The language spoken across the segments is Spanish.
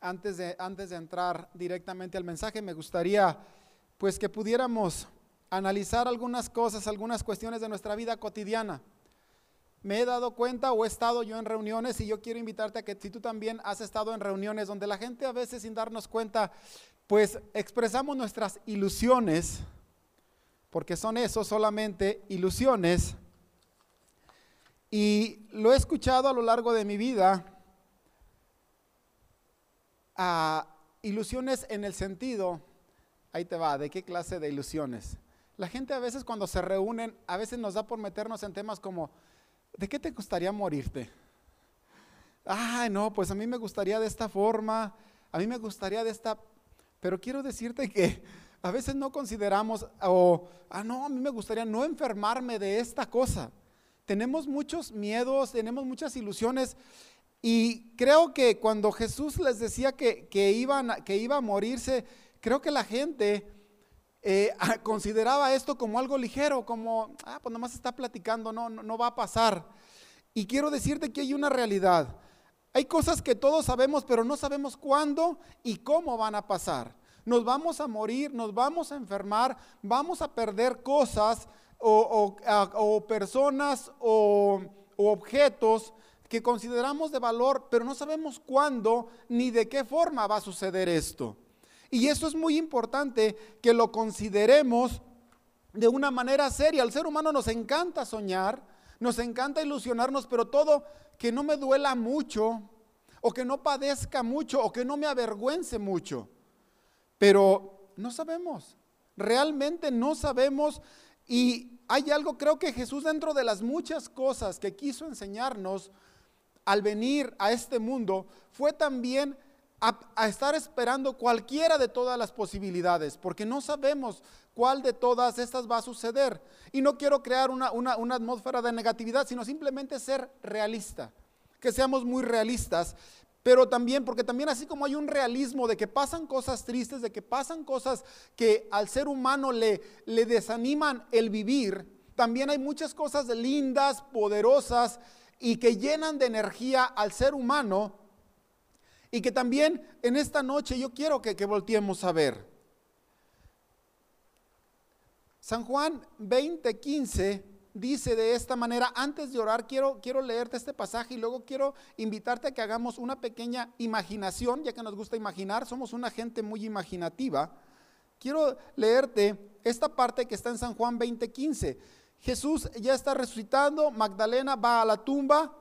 antes de, antes de entrar directamente al mensaje, me gustaría pues que pudiéramos analizar algunas cosas, algunas cuestiones de nuestra vida cotidiana. Me he dado cuenta o he estado yo en reuniones y yo quiero invitarte a que si tú también has estado en reuniones donde la gente a veces sin darnos cuenta, pues expresamos nuestras ilusiones, porque son eso solamente ilusiones. Y lo he escuchado a lo largo de mi vida, a ilusiones en el sentido, ahí te va, ¿de qué clase de ilusiones? La gente a veces cuando se reúnen, a veces nos da por meternos en temas como, ¿de qué te gustaría morirte? Ay, no, pues a mí me gustaría de esta forma, a mí me gustaría de esta, pero quiero decirte que a veces no consideramos, o, ah, no, a mí me gustaría no enfermarme de esta cosa. Tenemos muchos miedos, tenemos muchas ilusiones y creo que cuando Jesús les decía que, que, iban, que iba a morirse, creo que la gente eh, consideraba esto como algo ligero, como, ah, pues nomás está platicando, no, no, no va a pasar. Y quiero decirte que hay una realidad. Hay cosas que todos sabemos, pero no sabemos cuándo y cómo van a pasar. Nos vamos a morir, nos vamos a enfermar, vamos a perder cosas o, o personas o, o objetos que consideramos de valor, pero no sabemos cuándo ni de qué forma va a suceder esto. Y eso es muy importante que lo consideremos de una manera seria. Al ser humano nos encanta soñar, nos encanta ilusionarnos, pero todo que no me duela mucho, o que no padezca mucho, o que no me avergüence mucho. Pero no sabemos, realmente no sabemos. Y hay algo, creo que Jesús dentro de las muchas cosas que quiso enseñarnos al venir a este mundo, fue también a, estar esperando cualquiera de todas las posibilidades, porque no sabemos cuál de todas estas va a suceder. Y no quiero crear una, una atmósfera de negatividad, sino simplemente ser realista, que seamos muy realistas, pero también, porque también así como hay un realismo de que pasan cosas tristes, de que pasan cosas que al ser humano le, le desaniman el vivir, también hay muchas cosas lindas, poderosas y que llenan de energía al ser humano y que también en esta noche yo quiero que, que volteemos a ver. San Juan 20:15 dice de esta manera, antes de orar quiero, quiero leerte este pasaje y luego quiero invitarte a que hagamos una pequeña imaginación, ya que nos gusta imaginar, somos una gente muy imaginativa. Quiero leerte esta parte que está en San Juan 20:15. Jesús ya está resucitando, Magdalena va a la tumba,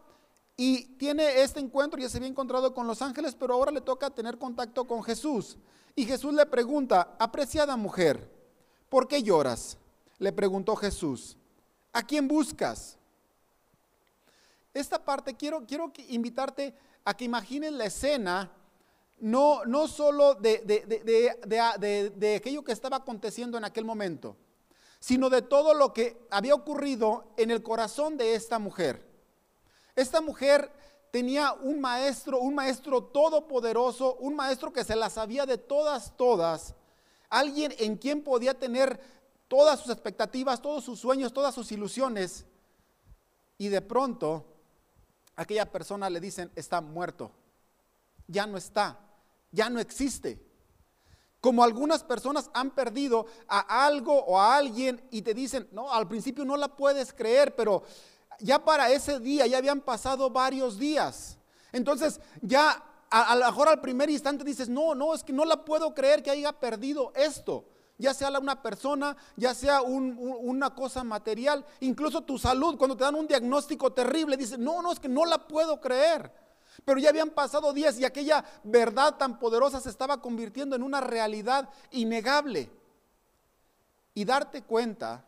y tiene este encuentro, ya se había encontrado con los ángeles, pero ahora le toca tener contacto con Jesús. Y Jesús le pregunta, apreciada mujer, ¿por qué lloras? Le preguntó Jesús, ¿a quién buscas? Esta parte quiero, quiero invitarte a que imagines la escena, no, no solo de, de, de aquello que estaba aconteciendo en aquel momento, sino de todo lo que había ocurrido en el corazón de esta mujer. Esta mujer tenía un maestro, un maestro todopoderoso, un maestro que se la sabía de todas, todas. Alguien en quien podía tener todas sus expectativas, todos sus sueños, todas sus ilusiones. Y de pronto, aquella persona le dicen, está muerto. Ya no está, ya no existe. Como algunas personas han perdido a algo o a alguien y te dicen, no, al principio no la puedes creer, pero ya para ese día ya habían pasado varios días. Entonces ya a, lo mejor al primer instante dices, no, no, es que no la puedo creer que haya perdido esto. Ya sea una persona, ya sea una cosa material, incluso tu salud, cuando te dan un diagnóstico terrible, dices, no, no, es que no la puedo creer. Pero ya habían pasado días y aquella verdad tan poderosa se estaba convirtiendo en una realidad innegable. Y darte cuenta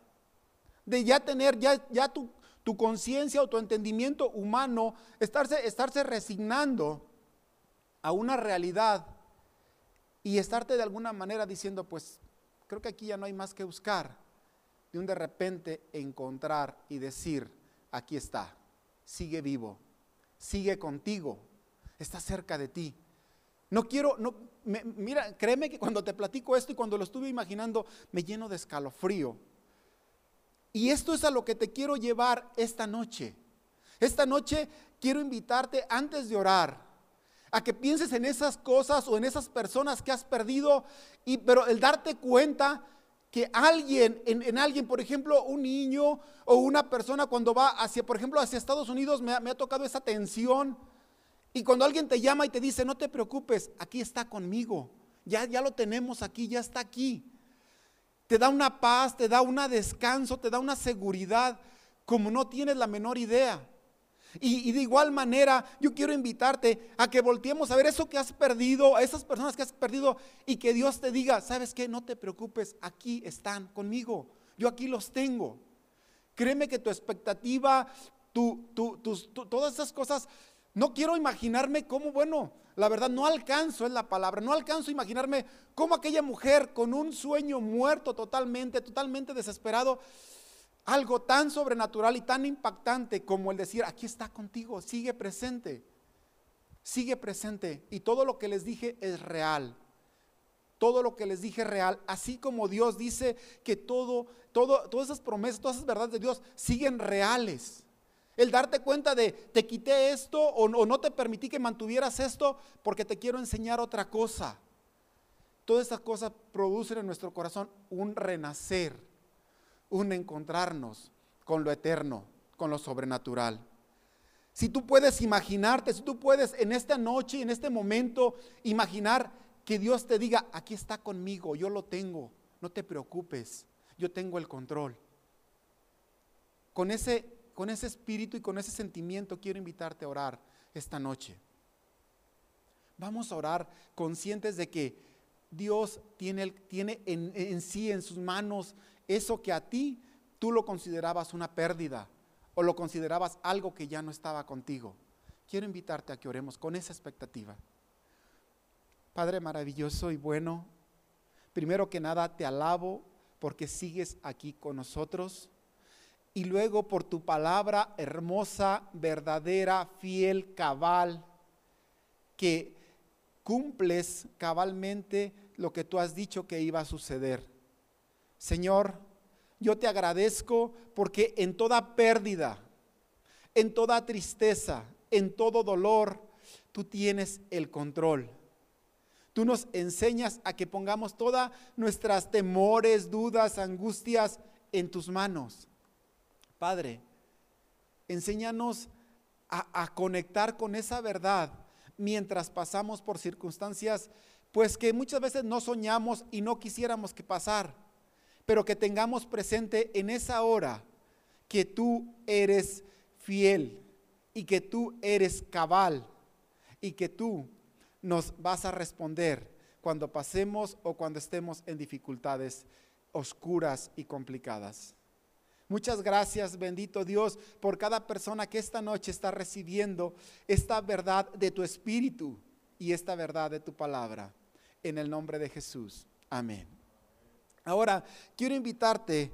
de ya tener, ya, ya tu, tu conciencia o tu entendimiento humano, estarse, estarse resignando a una realidad y estarte de alguna manera diciendo, pues creo que aquí ya no hay más que buscar, de un de repente encontrar y decir, aquí está, sigue vivo, sigue contigo, está cerca de ti. No quiero, no, mira, créeme que cuando te platico esto y cuando lo estuve imaginando, me lleno de escalofrío y esto es a lo que te quiero llevar esta noche. Esta noche quiero invitarte antes de orar a que pienses en esas cosas o en esas personas que has perdido, y, pero el darte cuenta que alguien, en, alguien, por ejemplo, un niño o una persona cuando va hacia, por ejemplo, hacia Estados Unidos, me, me ha tocado esa tensión. Y cuando alguien te llama y te dice, no te preocupes, aquí está conmigo, ya, ya lo tenemos aquí, ya está aquí. Te da una paz, te da un descanso, te da una seguridad, como no tienes la menor idea. Y, de igual manera, yo quiero invitarte a que volteemos a ver eso que has perdido, a esas personas que has perdido y que Dios te diga, ¿sabes qué? No te preocupes, aquí están conmigo, yo aquí los tengo. Créeme que tu expectativa, tu, todas esas cosas, no quiero imaginarme cómo, bueno, la verdad no alcanzo, es la palabra, no alcanzo a imaginarme cómo aquella mujer con un sueño muerto totalmente, totalmente desesperado, algo tan sobrenatural y tan impactante como el decir, aquí está contigo, sigue presente, sigue presente. Y todo lo que les dije es real. Todo lo que les dije es real, así como Dios dice que todo, todo, todas esas promesas, todas esas verdades de Dios siguen reales. El darte cuenta de te quité esto o, o no te permití que mantuvieras esto porque te quiero enseñar otra cosa. Todas esas cosas producen en nuestro corazón un renacer un encontrarnos con lo eterno, con lo sobrenatural. Si tú puedes imaginarte, si tú puedes en esta noche, en este momento, imaginar que Dios te diga, aquí está conmigo, yo lo tengo, no te preocupes, yo tengo el control. Con ese, con ese espíritu y con ese sentimiento quiero invitarte a orar esta noche. Vamos a orar conscientes de que Dios tiene, tiene en, en sí, en sus manos, eso que a ti tú lo considerabas una pérdida o lo considerabas algo que ya no estaba contigo. Quiero invitarte a que oremos con esa expectativa. Padre maravilloso y bueno, primero que nada te alabo porque sigues aquí con nosotros y luego por tu palabra hermosa, verdadera, fiel, cabal, que cumples cabalmente lo que tú has dicho que iba a suceder. Señor, yo te agradezco porque en toda pérdida, en toda tristeza, en todo dolor, tú tienes el control. Tú nos enseñas a que pongamos todas nuestras temores, dudas, angustias en tus manos. Padre, enséñanos a, a, conectar con esa verdad mientras pasamos por circunstancias, pues que muchas veces no soñamos y no quisiéramos que pasar pero que tengamos presente en esa hora que tú eres fiel y que tú eres cabal y que tú nos vas a responder cuando pasemos o cuando estemos en dificultades oscuras y complicadas. Muchas gracias, bendito Dios, por cada persona que esta noche está recibiendo esta verdad de tu espíritu y esta verdad de tu palabra. En el nombre de Jesús. Amén. Ahora, quiero invitarte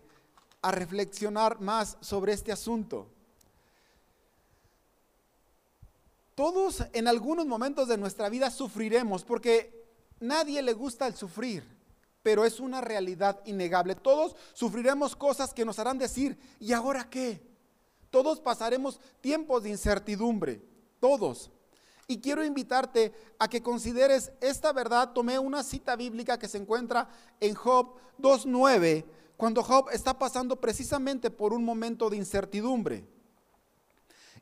a reflexionar más sobre este asunto. Todos en algunos momentos de nuestra vida sufriremos porque nadie le gusta el sufrir, pero es una realidad innegable. Todos sufriremos cosas que nos harán decir, ¿y ahora qué? Todos pasaremos tiempos de incertidumbre, todos. Y quiero invitarte a que consideres esta verdad. Tomé una cita bíblica que se encuentra en Job 2.9, cuando Job está pasando precisamente por un momento de incertidumbre.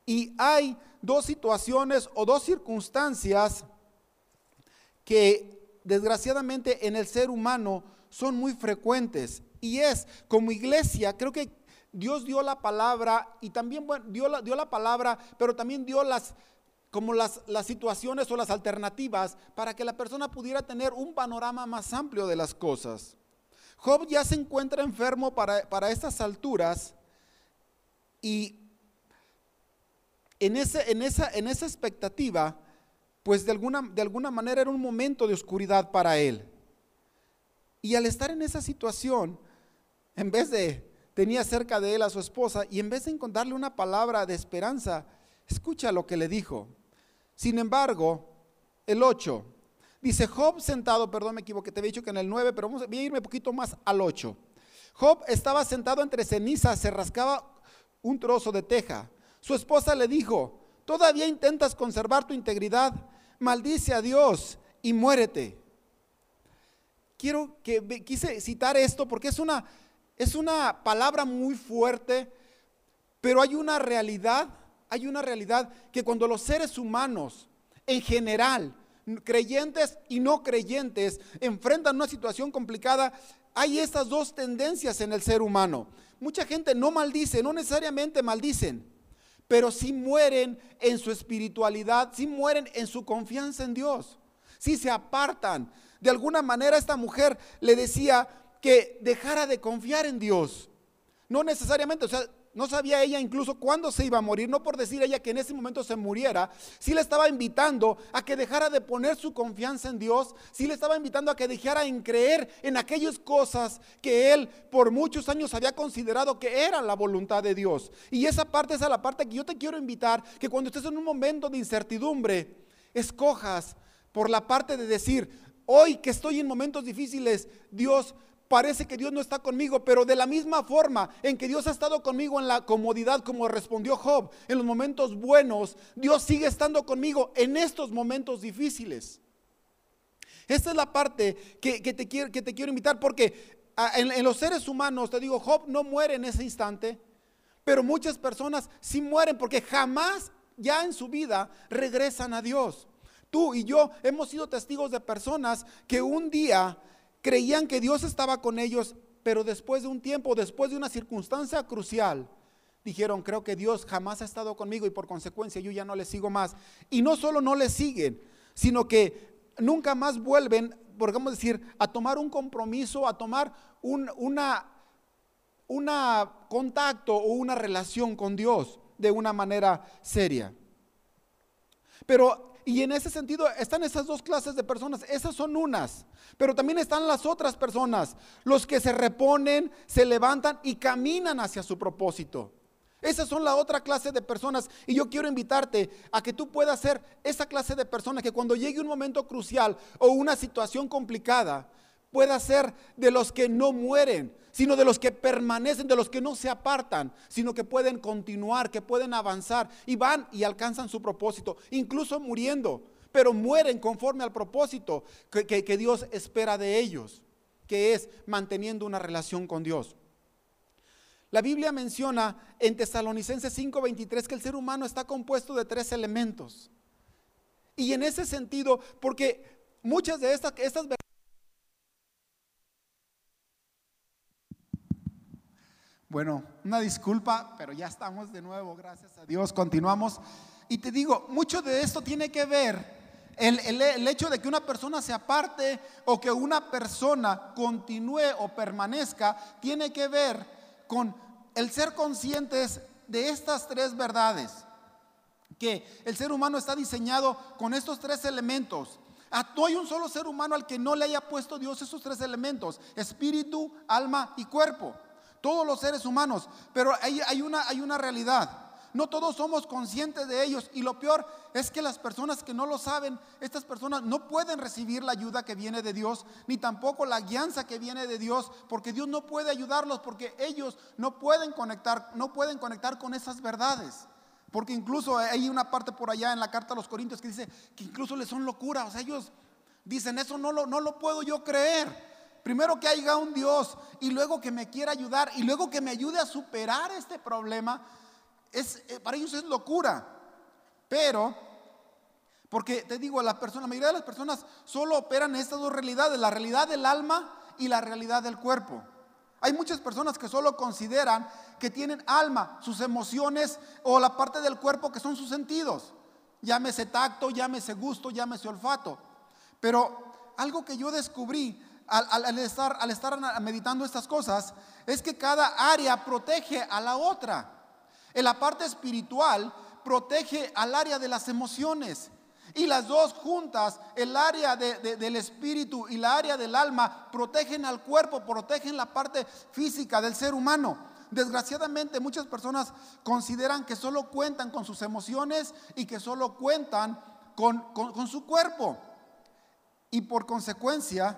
Y hay dos situaciones o dos circunstancias que desgraciadamente en el ser humano son muy frecuentes. Y es, como iglesia, creo que Dios dio la palabra y también dio, la, dio la palabra, pero también dio las como las, las situaciones o las alternativas para que la persona pudiera tener un panorama más amplio de las cosas. Job ya se encuentra enfermo para, para estas alturas y en, ese, en, esa, en esa expectativa, pues de alguna, de alguna manera era un momento de oscuridad para él. Y al estar en esa situación, en vez de, tenía cerca de él a su esposa, y en vez de encontrarle una palabra de esperanza, escucha lo que le dijo. Sin embargo, el 8, dice Job sentado, perdón, me equivoqué, te había dicho que en el 9, pero vamos, a irme un poquito más al 8. Job estaba sentado entre cenizas, se rascaba un trozo de teja. Su esposa le dijo, ¿todavía intentas conservar tu integridad? maldice a Dios y muérete. Quiero que quise citar esto porque es una, es una palabra muy fuerte, pero hay una realidad, hay una realidad que cuando los seres humanos en general, creyentes y no creyentes, enfrentan una situación complicada, hay estas dos tendencias en el ser humano. Mucha gente no maldice, no necesariamente maldicen, pero sí mueren en su espiritualidad, sí mueren en su confianza en Dios, sí se apartan. De alguna manera esta mujer le decía que dejara de confiar en Dios. No necesariamente, o sea, no sabía ella incluso cuándo se iba a morir, no por decir ella que en ese momento se muriera, sí le estaba invitando a que dejara de poner su confianza en Dios, sí le estaba invitando a que dejara en creer en aquellas cosas que él por muchos años había considerado que eran la voluntad de Dios. Y esa parte es la parte que yo te quiero invitar, que cuando estés en un momento de incertidumbre, escojas por la parte de decir, hoy que estoy en momentos difíciles, Dios parece que Dios no está conmigo, pero de la misma forma en que Dios ha estado conmigo en la comodidad, como respondió Job, en los momentos buenos, Dios sigue estando conmigo en estos momentos difíciles. Esta es la parte que, te, quiero, que te quiero invitar, porque ah, en, en los seres humanos, te digo, Job no muere en ese instante, pero muchas personas sí mueren porque jamás ya en su vida regresan a Dios. Tú y yo hemos sido testigos de personas que un día creían que Dios estaba con ellos, pero después de un tiempo, después de una circunstancia crucial, dijeron, creo que Dios jamás ha estado conmigo y por consecuencia yo ya no le sigo más. Y no solo no le siguen, sino que nunca más vuelven, podemos decir, a tomar un compromiso, a tomar un una, una contacto o una relación con Dios de una manera seria. Pero y en ese sentido están esas dos clases de personas. Esas son unas. Pero también están las otras personas. Los que se reponen, se levantan y caminan hacia su propósito. Esas son la otra clase de personas. Y yo quiero invitarte a que tú puedas ser esa clase de personas que cuando llegue un momento crucial o una situación complicada, pueda ser de los que no mueren, sino de los que permanecen, de los que no se apartan, sino que pueden continuar, que pueden avanzar y van y alcanzan su propósito, incluso muriendo, pero mueren conforme al propósito que, Dios espera de ellos, que es manteniendo una relación con Dios. La Biblia menciona en Tesalonicenses 5:23 que el ser humano está compuesto de tres elementos. Y en ese sentido, porque muchas de estas, estas Bueno, una disculpa, pero ya estamos de nuevo, gracias a Dios, continuamos. Y te digo, mucho de esto tiene que ver el, el, hecho de que una persona se aparte o que una persona continúe o permanezca, tiene que ver con el ser conscientes de estas tres verdades. Que el ser humano está diseñado con estos tres elementos. No hay un solo ser humano al que no le haya puesto Dios esos tres elementos, espíritu, alma y cuerpo todos los seres humanos, pero hay, una, hay una realidad. No todos somos conscientes de ellos y lo peor es que las personas que no lo saben, estas personas no pueden recibir la ayuda que viene de Dios, ni tampoco la guianza que viene de Dios, porque Dios no puede ayudarlos, porque ellos no pueden conectar, no pueden conectar con esas verdades. Porque incluso hay una parte por allá en la carta a los Corintios que dice que incluso les son locura, o sea, ellos dicen, eso no lo, no lo puedo yo creer. Primero que haya un Dios y luego que me quiera ayudar y luego que me ayude a superar este problema, es, eh, para ellos es locura. Pero, porque te digo, la, persona, la mayoría de las personas solo operan estas dos realidades, la realidad del alma y la realidad del cuerpo. Hay muchas personas que solo consideran que tienen alma, sus emociones o la parte del cuerpo que son sus sentidos. Llámese tacto, llámese gusto, llámese olfato. Pero algo que yo descubrí al, estar, al estar meditando estas cosas es que cada área protege a la otra. En la parte espiritual protege al área de las emociones. Y las dos juntas, el área del espíritu y la área del alma, protegen al cuerpo, protegen la parte física del ser humano. Desgraciadamente muchas personas consideran que solo cuentan con sus emociones y que solo cuentan con su cuerpo. Y por consecuencia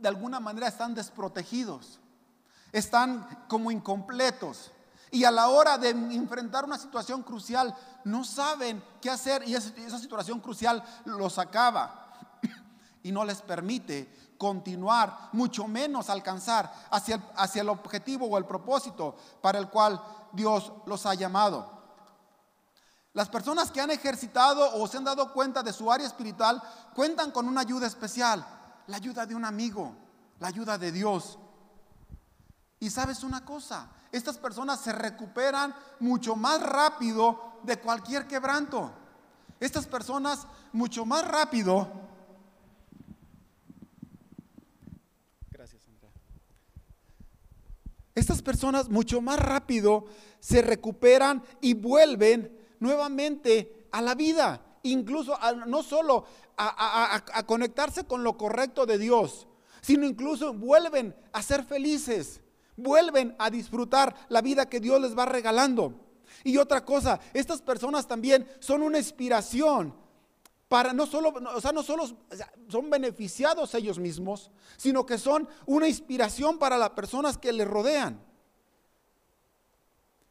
de alguna manera están desprotegidos, están como incompletos. Y a la hora de enfrentar una situación crucial, no saben qué hacer y esa situación crucial los acaba y no les permite continuar, mucho menos alcanzar hacia el, hacia el objetivo o el propósito para el cual Dios los ha llamado. Las personas que han ejercitado o se han dado cuenta de su área espiritual cuentan con una ayuda especial, la ayuda de un amigo, la ayuda de Dios. Y sabes una cosa, estas personas se recuperan mucho más rápido de cualquier quebranto. Estas personas mucho más rápido estas personas mucho más rápido se recuperan y vuelven nuevamente a la vida, incluso no solo a, conectarse con lo correcto de Dios, sino incluso vuelven a ser felices, vuelven a disfrutar la vida que Dios les va regalando. Y otra cosa, estas personas también son una inspiración para no solo, o sea, no solo son beneficiados ellos mismos, sino que son una inspiración para las personas que les rodean.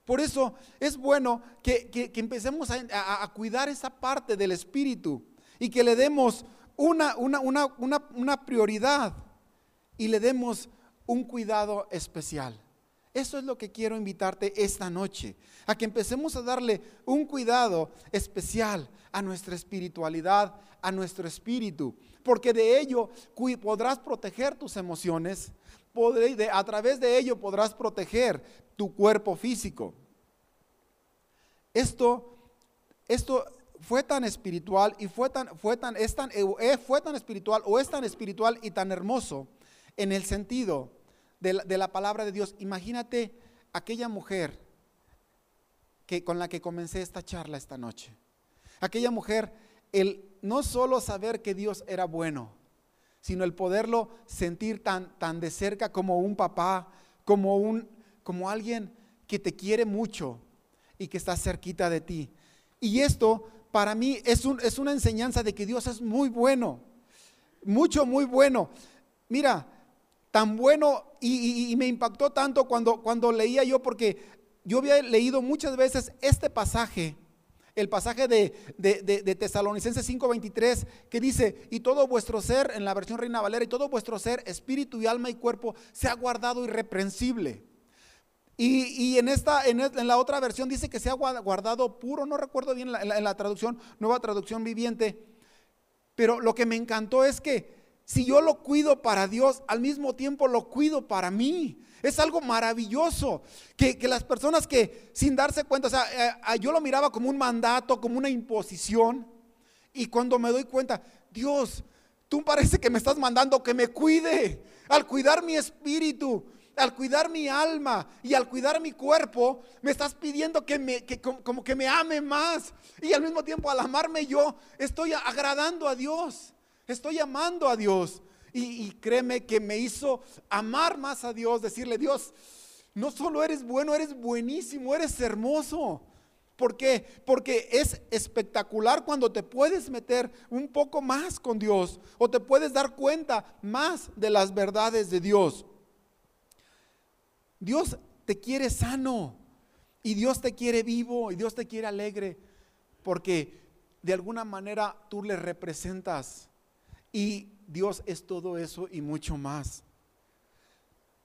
Por eso es bueno que, empecemos a, cuidar esa parte del espíritu y que le demos una, una, una prioridad y le demos un cuidado especial. Eso es lo que quiero invitarte esta noche, a que empecemos a darle un cuidado especial a nuestra espiritualidad, a nuestro espíritu, porque de ello podrás proteger tus emociones, a través de ello podrás proteger tu cuerpo físico. Esto, esto fue tan espiritual y fue tan, fue tan, es tan, eh, fue tan espiritual o es tan espiritual y tan hermoso en el sentido de la, palabra de Dios. Imagínate aquella mujer que, con la que comencé esta charla esta noche. Aquella mujer, el no solo saber que Dios era bueno, sino el poderlo sentir tan, tan de cerca como un papá, como, un, como alguien que te quiere mucho y que está cerquita de ti. Y esto para mí es, un, es una enseñanza de que Dios es muy bueno, mucho, muy bueno. Mira, tan bueno y, me impactó tanto cuando, cuando leía yo, porque yo había leído muchas veces este pasaje, el pasaje de, de, de, de Tesalonicenses 5:23, que dice, y todo vuestro ser, en la versión Reina Valera, y todo vuestro ser, espíritu y alma y cuerpo, se ha guardado irreprensible. Y, en, esta, en, la otra versión dice que se ha guardado puro, no recuerdo bien en la traducción, nueva traducción viviente, pero lo que me encantó es que si yo lo cuido para Dios, al mismo tiempo lo cuido para mí. Es algo maravilloso que, las personas que sin darse cuenta, o sea, eh, yo lo miraba como un mandato, como una imposición. Y cuando me doy cuenta, Dios, tú parece que me estás mandando que me cuide. Al cuidar mi espíritu, al cuidar mi alma y al cuidar mi cuerpo, me estás pidiendo que me, que, como que me ame más. Y al mismo tiempo, al amarme yo, estoy agradando a Dios. Estoy amando a Dios. Y, créeme que me hizo amar más a Dios, decirle, Dios, no solo eres bueno, eres buenísimo, eres hermoso. ¿Por qué? Porque es espectacular cuando te puedes meter un poco más con Dios o te puedes dar cuenta más de las verdades de Dios. Dios te quiere sano y Dios te quiere vivo y Dios te quiere alegre porque de alguna manera tú le representas y Dios es todo eso y mucho más.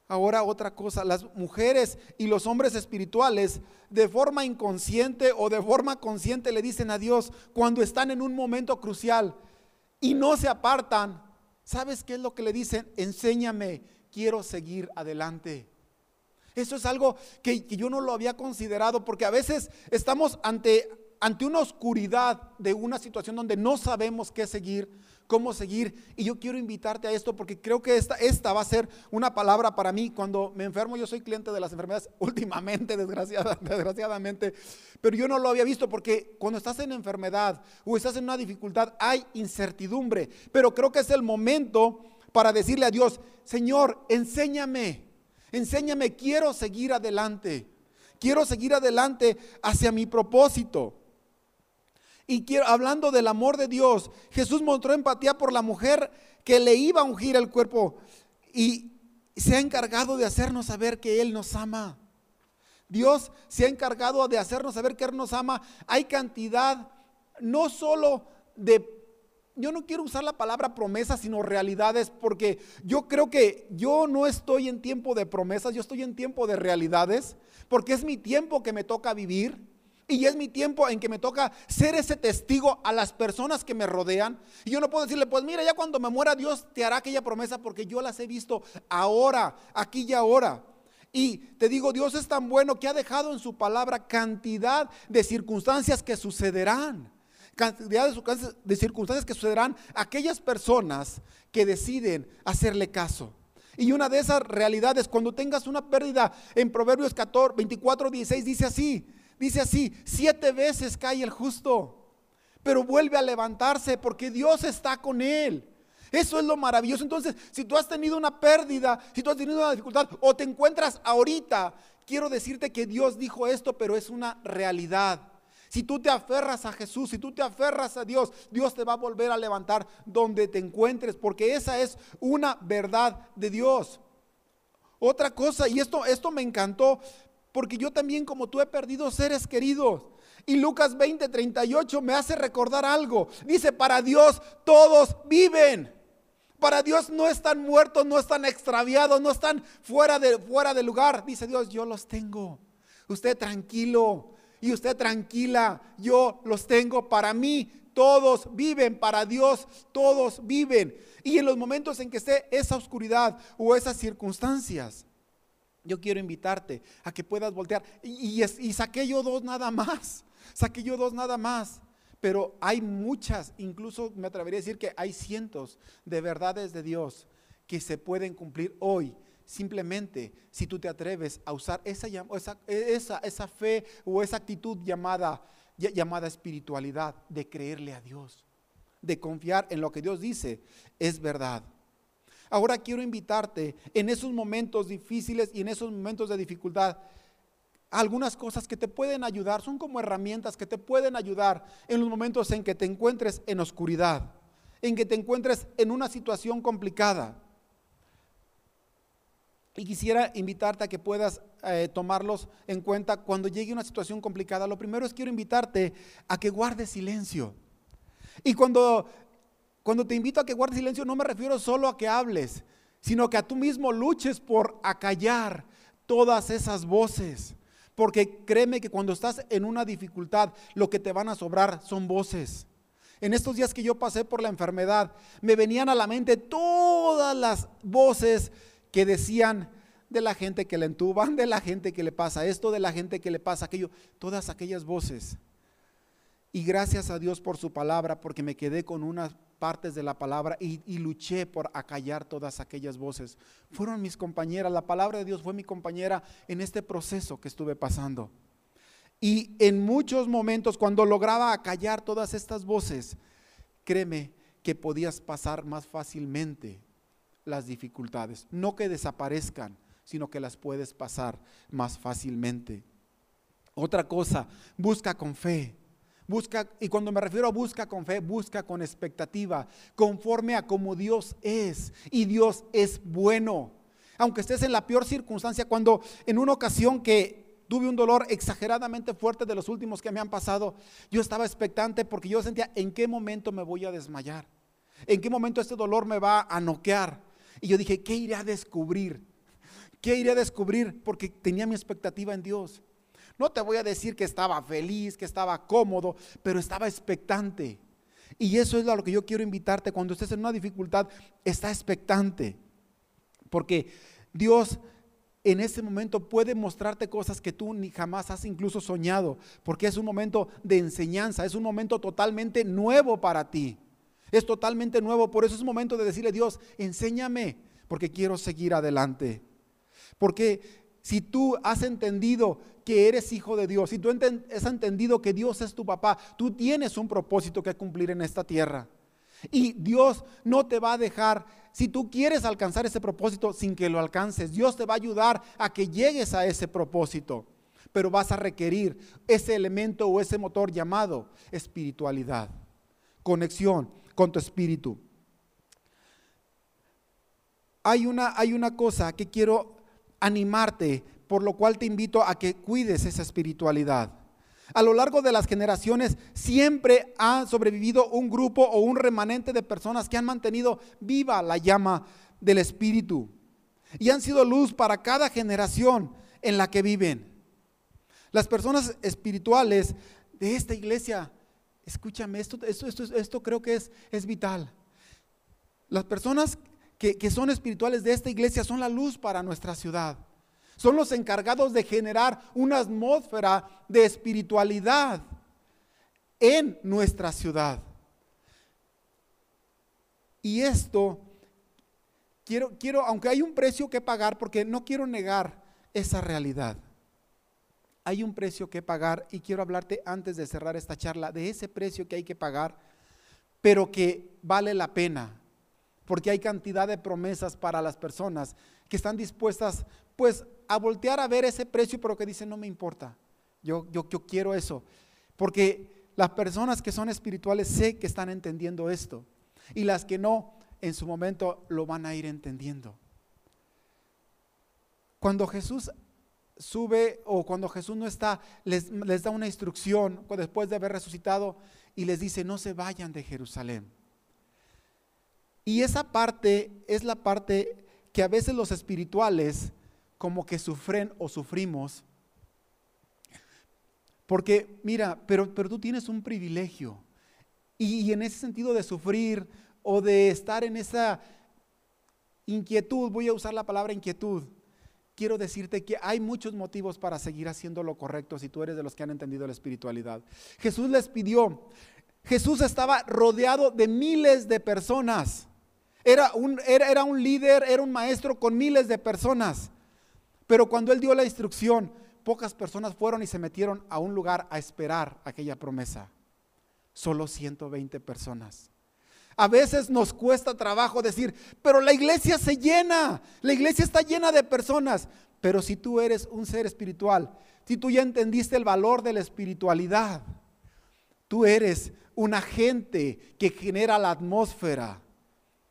Ahora otra cosa, las mujeres y los hombres espirituales de forma inconsciente o de forma consciente le dicen a Dios cuando están en un momento crucial y no se apartan. ¿Sabes qué es lo que le dicen? Enséñame, quiero seguir adelante. Eso es algo que, yo no lo había considerado porque a veces estamos ante, ante una oscuridad de una situación donde no sabemos qué seguir cómo seguir. Y yo quiero invitarte a esto porque creo que esta, esta va a ser una palabra para mí. Cuando me enfermo, yo soy cliente de las enfermedades últimamente, desgraciadamente, pero yo no lo había visto porque cuando estás en enfermedad o estás en una dificultad, hay incertidumbre. Pero creo que es el momento para decirle a Dios, Señor, enséñame, enséñame, quiero seguir adelante. Quiero seguir adelante hacia mi propósito. Y quiero, hablando del amor de Dios, Jesús mostró empatía por la mujer que le iba a ungir el cuerpo y se ha encargado de hacernos saber que Él nos ama. Dios se ha encargado de hacernos saber que Él nos ama. Hay cantidad, no solo de yo no quiero usar la palabra promesas, sino realidades, porque yo creo que yo no estoy en tiempo de promesas, yo estoy en tiempo de realidades, porque es mi tiempo que me toca vivir y es mi tiempo en que me toca ser ese testigo a las personas que me rodean. Y yo no puedo decirle, pues mira, ya cuando me muera Dios te hará aquella promesa, porque yo las he visto ahora, aquí y ahora. Y te digo, Dios es tan bueno que ha dejado en su palabra cantidad de circunstancias que sucederán cantidad de circunstancias que sucederán a aquellas personas que deciden hacerle caso. Y una de esas realidades, cuando tengas una pérdida, en Proverbios 14, 24, 16 dice así, dice así, siete veces cae el justo, pero vuelve a levantarse porque Dios está con él. Eso es lo maravilloso. Entonces, si tú has tenido una pérdida, si tú has tenido una dificultad o te encuentras ahorita, quiero decirte que Dios dijo esto, pero es una realidad. Si tú te aferras a Jesús, si tú te aferras a Dios, Dios te va a volver a levantar donde te encuentres, porque esa es una verdad de Dios. Otra cosa, y esto, esto me encantó, porque yo también como tú he perdido seres queridos. Y Lucas 20, 38 me hace recordar algo. Dice, para Dios todos viven. Para Dios no están muertos, no están extraviados, no están fuera de, fuera de lugar. Dice Dios, yo los tengo. Usted tranquilo, y usted tranquila, yo los tengo para mí. Todos viven para Dios, todos viven. Y en los momentos en que esté esa oscuridad o esas circunstancias, yo quiero invitarte a que puedas voltear. Y, y, saqué yo dos nada más. Saqué yo dos nada más. Pero hay muchas, incluso me atrevería a decir que hay cientos de verdades de Dios que se pueden cumplir hoy Simplemente, si tú te atreves a usar esa, esa, esa, fe o esa actitud llamada, llamada espiritualidad, de creerle a Dios, de confiar en lo que Dios dice, es verdad. Ahora quiero invitarte en esos momentos difíciles y en esos momentos de dificultad, algunas cosas que te pueden ayudar, son como herramientas que te pueden ayudar en los momentos en que te encuentres en oscuridad, en que te encuentres en una situación complicada. Y quisiera invitarte a que puedas eh, tomarlos en cuenta cuando llegue una situación complicada. Lo primero es quiero invitarte a que guardes silencio. Y cuando, cuando te invito a que guardes silencio, no me refiero solo a que hables, sino que a tú mismo luches por acallar todas esas voces. Porque créeme que cuando estás en una dificultad, lo que te van a sobrar son voces. En estos días que yo pasé por la enfermedad, me venían a la mente todas las voces que decían de la gente que le entuban, de la gente que le pasa esto, de la gente que le pasa aquello, todas aquellas voces. Y gracias a Dios por su palabra, porque me quedé con unas partes de la palabra y, y, luché por acallar todas aquellas voces. Fueron mis compañeras, la palabra de Dios fue mi compañera en este proceso que estuve pasando. Y en muchos momentos, cuando lograba acallar todas estas voces, créeme que podías pasar más fácilmente las dificultades. No que desaparezcan, sino que las puedes pasar más fácilmente. Otra cosa, busca con fe. Busca, y cuando me refiero a busca con fe, busca con expectativa, conforme a como Dios es. Y Dios es bueno. Aunque estés en la peor circunstancia, cuando en una ocasión que tuve un dolor exageradamente fuerte de los últimos que me han pasado, yo estaba expectante porque yo sentía en qué momento me voy a desmayar, en qué momento este dolor me va a noquear. Y yo dije, ¿qué iré a descubrir? ¿Qué iré a descubrir? Porque tenía mi expectativa en Dios. No te voy a decir que estaba feliz, que estaba cómodo, pero estaba expectante. Y eso es a lo que yo quiero invitarte. Cuando estés en una dificultad, está expectante. Porque Dios en ese momento puede mostrarte cosas que tú ni jamás has incluso soñado. Porque es un momento de enseñanza, es un momento totalmente nuevo para ti es totalmente nuevo. Por eso es momento de decirle, Dios, enséñame, porque quiero seguir adelante. Porque si tú has entendido que eres hijo de Dios, si tú has entendido que Dios es tu papá, tú tienes un propósito que cumplir en esta tierra. Y Dios no te va a dejar, si tú quieres alcanzar ese propósito sin que lo alcances, Dios te va a ayudar a que llegues a ese propósito. Pero vas a requerir ese elemento o ese motor llamado espiritualidad, conexión con tu espíritu. Hay una, hay una cosa que quiero animarte por lo cual te invito a que cuides esa espiritualidad. A lo largo de las generaciones siempre ha sobrevivido un grupo o un remanente de personas que han mantenido viva la llama del Espíritu y han sido luz para cada generación en la que viven. Las personas espirituales de esta iglesia, escúchame, esto, esto, esto, esto creo que es, es vital. Las personas que, que son espirituales de esta iglesia son la luz para nuestra ciudad. Son los encargados de generar una atmósfera de espiritualidad en nuestra ciudad. Y esto, quiero, quiero, aunque hay un precio que pagar, porque no quiero negar esa realidad. Hay un precio que pagar y quiero hablarte antes de cerrar esta charla de ese precio que hay que pagar, pero que vale la pena, porque hay cantidad de promesas para las personas que están dispuestas pues a voltear a ver ese precio, pero que dicen, no me importa, yo, yo, yo quiero eso. Porque las personas que son espirituales sé que están entendiendo esto. Y las que no, en su momento lo van a ir entendiendo. Cuando Jesús sube o cuando Jesús no está, les, les da una instrucción después de haber resucitado y les dice, no se vayan de Jerusalén. Y esa parte es la parte que a veces los espirituales como que sufren o sufrimos. Porque mira, pero, pero tú tienes un privilegio. Y, en ese sentido de sufrir o de estar en esa inquietud, voy a usar la palabra inquietud, quiero decirte que hay muchos motivos para seguir haciendo lo correcto si tú eres de los que han entendido la espiritualidad. Jesús les pidió, Jesús estaba rodeado de miles de personas. Era un, era, era un líder, era un maestro con miles de personas. Pero cuando él dio la instrucción, pocas personas fueron y se metieron a un lugar a esperar aquella promesa. Solo 120 personas. A veces nos cuesta trabajo decir, pero la iglesia se llena, la iglesia está llena de personas. Pero si tú eres un ser espiritual, si tú ya entendiste el valor de la espiritualidad, tú eres un agente que genera la atmósfera.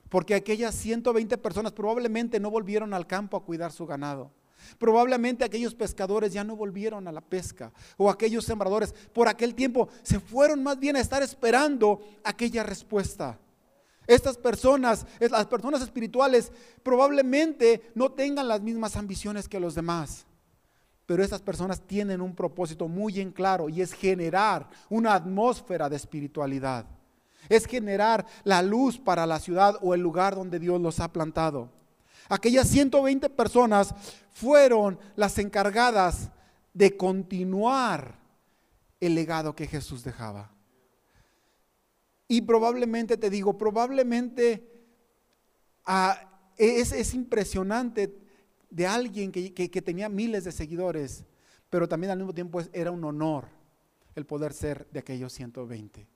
Porque aquellas 120 personas probablemente no volvieron al campo a cuidar su ganado. Probablemente aquellos pescadores ya no volvieron a la pesca o aquellos sembradores por aquel tiempo se fueron más bien a estar esperando aquella respuesta. Estas personas, las personas espirituales, probablemente no tengan las mismas ambiciones que los demás. Pero estas personas tienen un propósito muy en claro y es generar una atmósfera de espiritualidad. Es generar la luz para la ciudad o el lugar donde Dios los ha plantado. Aquellas 120 personas fueron las encargadas de continuar el legado que Jesús dejaba. Y probablemente, te digo, probablemente ah, es, impresionante de alguien que, tenía miles de seguidores, pero también al mismo tiempo era un honor el poder ser de aquellos 120.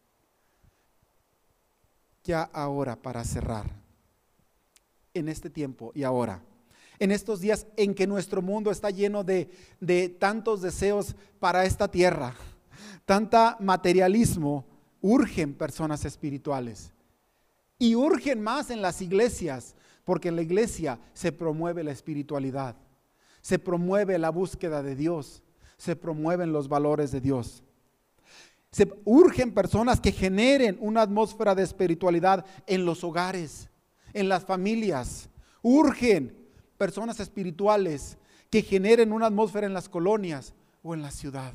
Ya ahora, para cerrar en este tiempo y ahora. En estos días en que nuestro mundo está lleno de, de tantos deseos para esta tierra, tanta materialismo, urgen personas espirituales. Y urgen más en las iglesias, porque en la iglesia se promueve la espiritualidad, se promueve la búsqueda de Dios, se promueven los valores de Dios. Se urgen personas que generen una atmósfera de espiritualidad en los hogares, en las familias. Urgen personas espirituales que generen una atmósfera en las colonias o en la ciudad.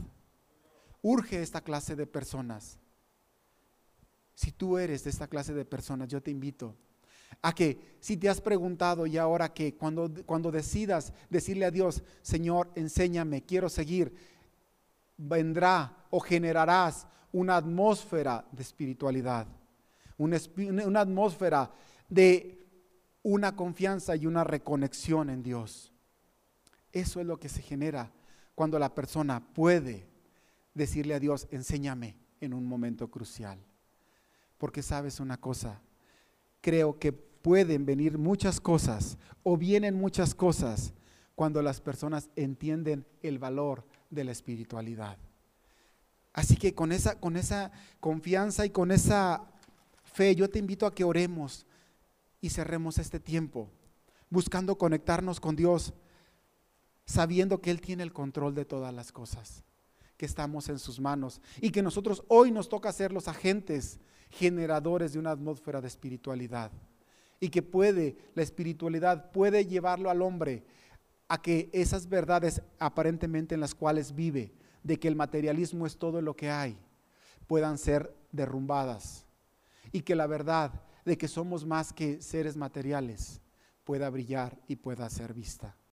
Urge esta clase de personas. Si tú eres de esta clase de personas, yo te invito a que si te has preguntado y ahora que cuando, cuando decidas decirle a Dios, Señor, enséñame, quiero seguir, vendrá o generarás una atmósfera de espiritualidad, una, una atmósfera de una confianza y una reconexión en Dios. Eso es lo que se genera cuando la persona puede decirle a Dios, enséñame en un momento crucial. Porque sabes una cosa, creo que pueden venir muchas cosas o vienen muchas cosas cuando las personas entienden el valor de la espiritualidad. Así que con esa, con esa confianza y con esa fe, yo te invito a que oremos y cerremos este tiempo buscando conectarnos con Dios. sabiendo que Él tiene el control de todas las cosas, que estamos en sus manos y que nosotros hoy nos toca ser los agentes generadores de una atmósfera de espiritualidad y que puede, la espiritualidad puede llevarlo al hombre a que esas verdades aparentemente en las cuales vive, de que el materialismo es todo lo que hay, puedan ser derrumbadas y que la verdad de que somos más que seres materiales pueda brillar y pueda ser vista.